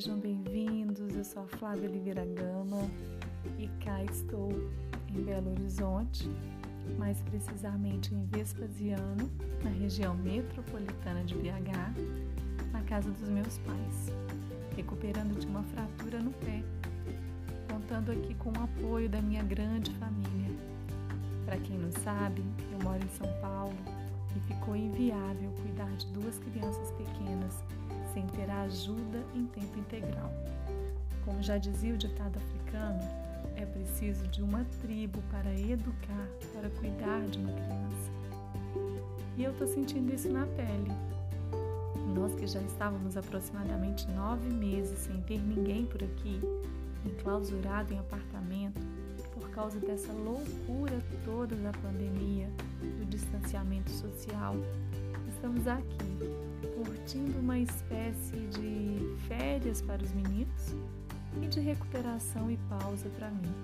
sejam bem-vindos. Eu sou a Flávia Oliveira Gama e cá estou em Belo Horizonte, mais precisamente em Vespasiano, na região metropolitana de BH, na casa dos meus pais, recuperando de uma fratura no pé, contando aqui com o apoio da minha grande família. Para quem não sabe, eu moro em São Paulo e ficou inviável cuidar de duas crianças pequenas sem ter a ajuda em tempo integral. Como já dizia o ditado africano, é preciso de uma tribo para educar, para cuidar de uma criança. E eu estou sentindo isso na pele. Nós que já estávamos aproximadamente nove meses sem ter ninguém por aqui, enclausurado em apartamento, por causa dessa loucura toda da pandemia, do distanciamento social, estamos aqui curtindo uma espécie de férias para os meninos e de recuperação e pausa para mim.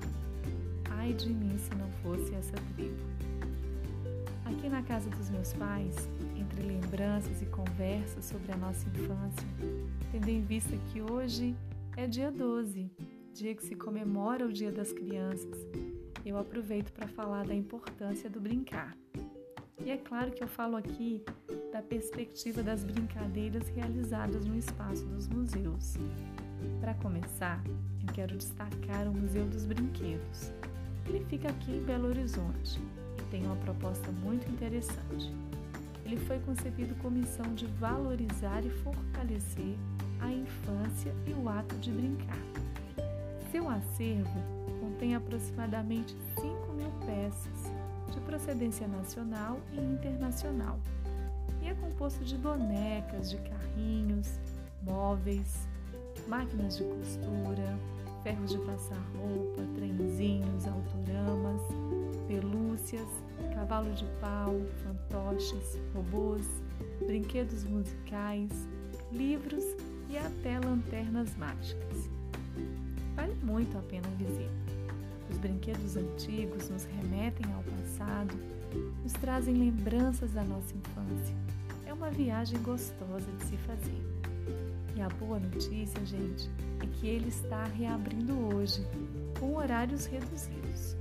Ai de mim se não fosse essa tribo. Aqui na casa dos meus pais, entre lembranças e conversas sobre a nossa infância, tendo em vista que hoje é dia 12, dia que se comemora o Dia das Crianças, eu aproveito para falar da importância do brincar. E é claro que eu falo aqui da perspectiva das brincadeiras realizadas no espaço dos museus. Para começar, eu quero destacar o Museu dos Brinquedos. Ele fica aqui em Belo Horizonte e tem uma proposta muito interessante. Ele foi concebido com missão de valorizar e fortalecer a infância e o ato de brincar. Seu acervo contém aproximadamente 5 mil peças de procedência nacional e internacional e é composto de bonecas, de carrinhos, móveis, máquinas de costura, ferros de passar roupa, trenzinhos, autoramas, pelúcias, cavalo de pau, fantoches, robôs, brinquedos musicais, livros e até lanternas mágicas. Vale muito a pena a visita. Os brinquedos antigos nos remetem ao passado, nos trazem lembranças da nossa infância. É uma viagem gostosa de se fazer. E a boa notícia, gente, é que ele está reabrindo hoje, com horários reduzidos.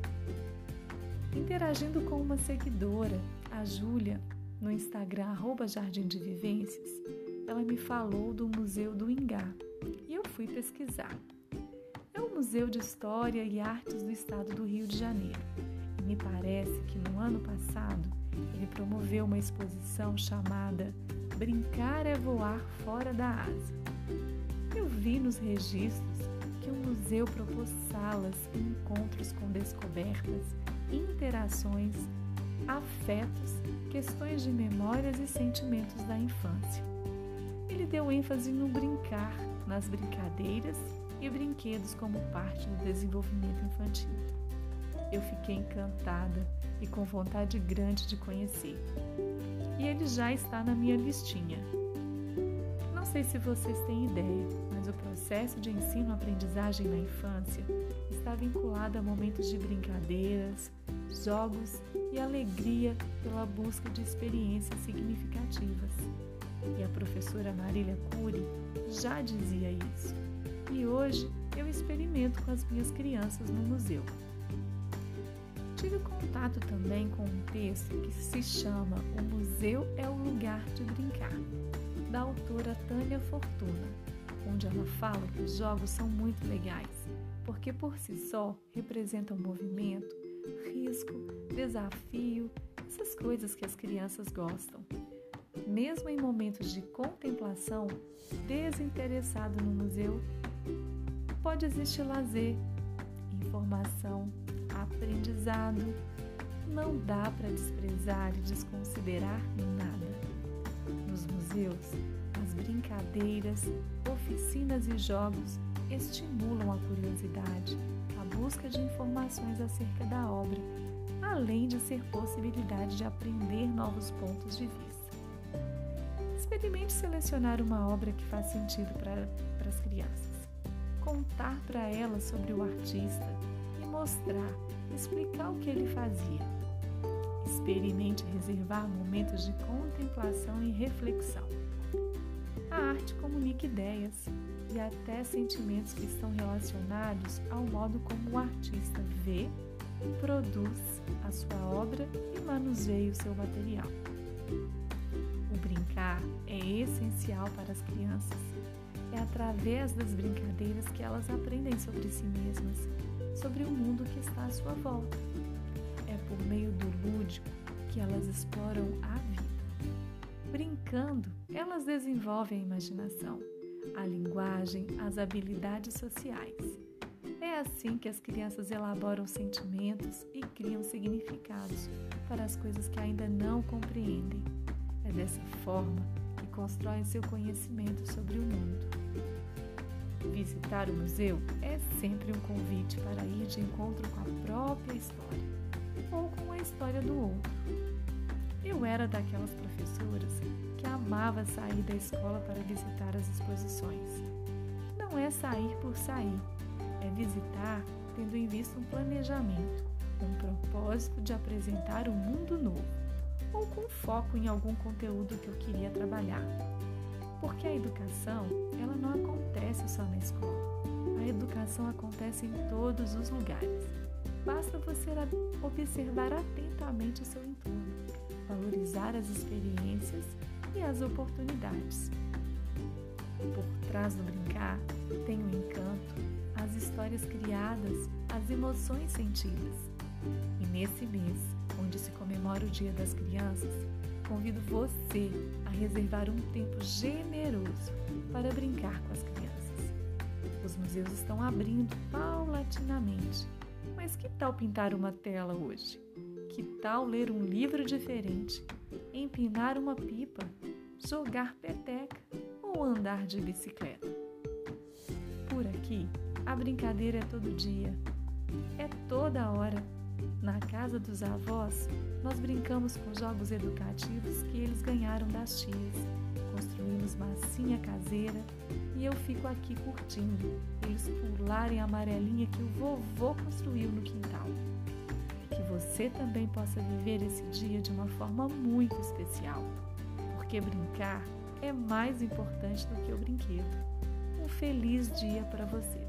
Interagindo com uma seguidora, a Júlia, no Instagram arroba Jardim de Vivências, ela me falou do Museu do Ingá e eu fui pesquisar. Museu de História e Artes do Estado do Rio de Janeiro. E me parece que no ano passado ele promoveu uma exposição chamada Brincar é Voar Fora da Asa eu vi nos registros que o museu propôs salas e encontros com descobertas, interações, afetos, questões de memórias e sentimentos da infância. Ele deu ênfase no brincar, nas brincadeiras e brinquedos como parte do desenvolvimento infantil. Eu fiquei encantada e com vontade grande de conhecer. E ele já está na minha listinha sei se vocês têm ideia, mas o processo de ensino-aprendizagem na infância está vinculado a momentos de brincadeiras, jogos e alegria pela busca de experiências significativas. E a professora Marília Cury já dizia isso. E hoje eu experimento com as minhas crianças no museu. Tive contato também com um texto que se chama O Museu é o Lugar de Brincar da autora Tânia Fortuna, onde ela fala que os jogos são muito legais, porque por si só representam movimento, risco, desafio, essas coisas que as crianças gostam. Mesmo em momentos de contemplação, desinteressado no museu, pode existir lazer, informação, aprendizado. Não dá para desprezar e desconsiderar nada nos museus, as brincadeiras, oficinas e jogos estimulam a curiosidade, a busca de informações acerca da obra, além de ser possibilidade de aprender novos pontos de vista. Experimente selecionar uma obra que faz sentido para, para as crianças, contar para elas sobre o artista e mostrar, explicar o que ele fazia Experimente reservar momentos de contemplação e reflexão. A arte comunica ideias, e até sentimentos que estão relacionados ao modo como o artista vê, produz a sua obra e manuseia o seu material. O brincar é essencial para as crianças. É através das brincadeiras que elas aprendem sobre si mesmas, sobre o mundo que está à sua volta. É por meio do lúdico que elas exploram a vida. Brincando, elas desenvolvem a imaginação, a linguagem, as habilidades sociais. É assim que as crianças elaboram sentimentos e criam significados para as coisas que ainda não compreendem. É dessa forma constroem seu conhecimento sobre o mundo. Visitar o museu é sempre um convite para ir de encontro com a própria história ou com a história do outro. Eu era daquelas professoras que amava sair da escola para visitar as exposições. Não é sair por sair, é visitar tendo em vista um planejamento, um propósito de apresentar um mundo novo, ou com foco em algum conteúdo que eu queria trabalhar. Porque a educação, ela não acontece só na escola. A educação acontece em todos os lugares. Basta você observar atentamente o seu entorno, valorizar as experiências e as oportunidades. Por trás do brincar tem o encanto, as histórias criadas, as emoções sentidas. E nesse mês, onde se comemora o Dia das Crianças, convido você a reservar um tempo generoso para brincar com as crianças. Os museus estão abrindo paulatinamente, mas que tal pintar uma tela hoje? Que tal ler um livro diferente, empinar uma pipa, jogar peteca ou andar de bicicleta? Por aqui, a brincadeira é todo dia, é toda hora. Na casa dos avós, nós brincamos com jogos educativos que eles ganharam das tias. Construímos massinha caseira e eu fico aqui curtindo eles pularem a amarelinha que o vovô construiu no quintal. Que você também possa viver esse dia de uma forma muito especial, porque brincar é mais importante do que o brinquedo. Um feliz dia para vocês!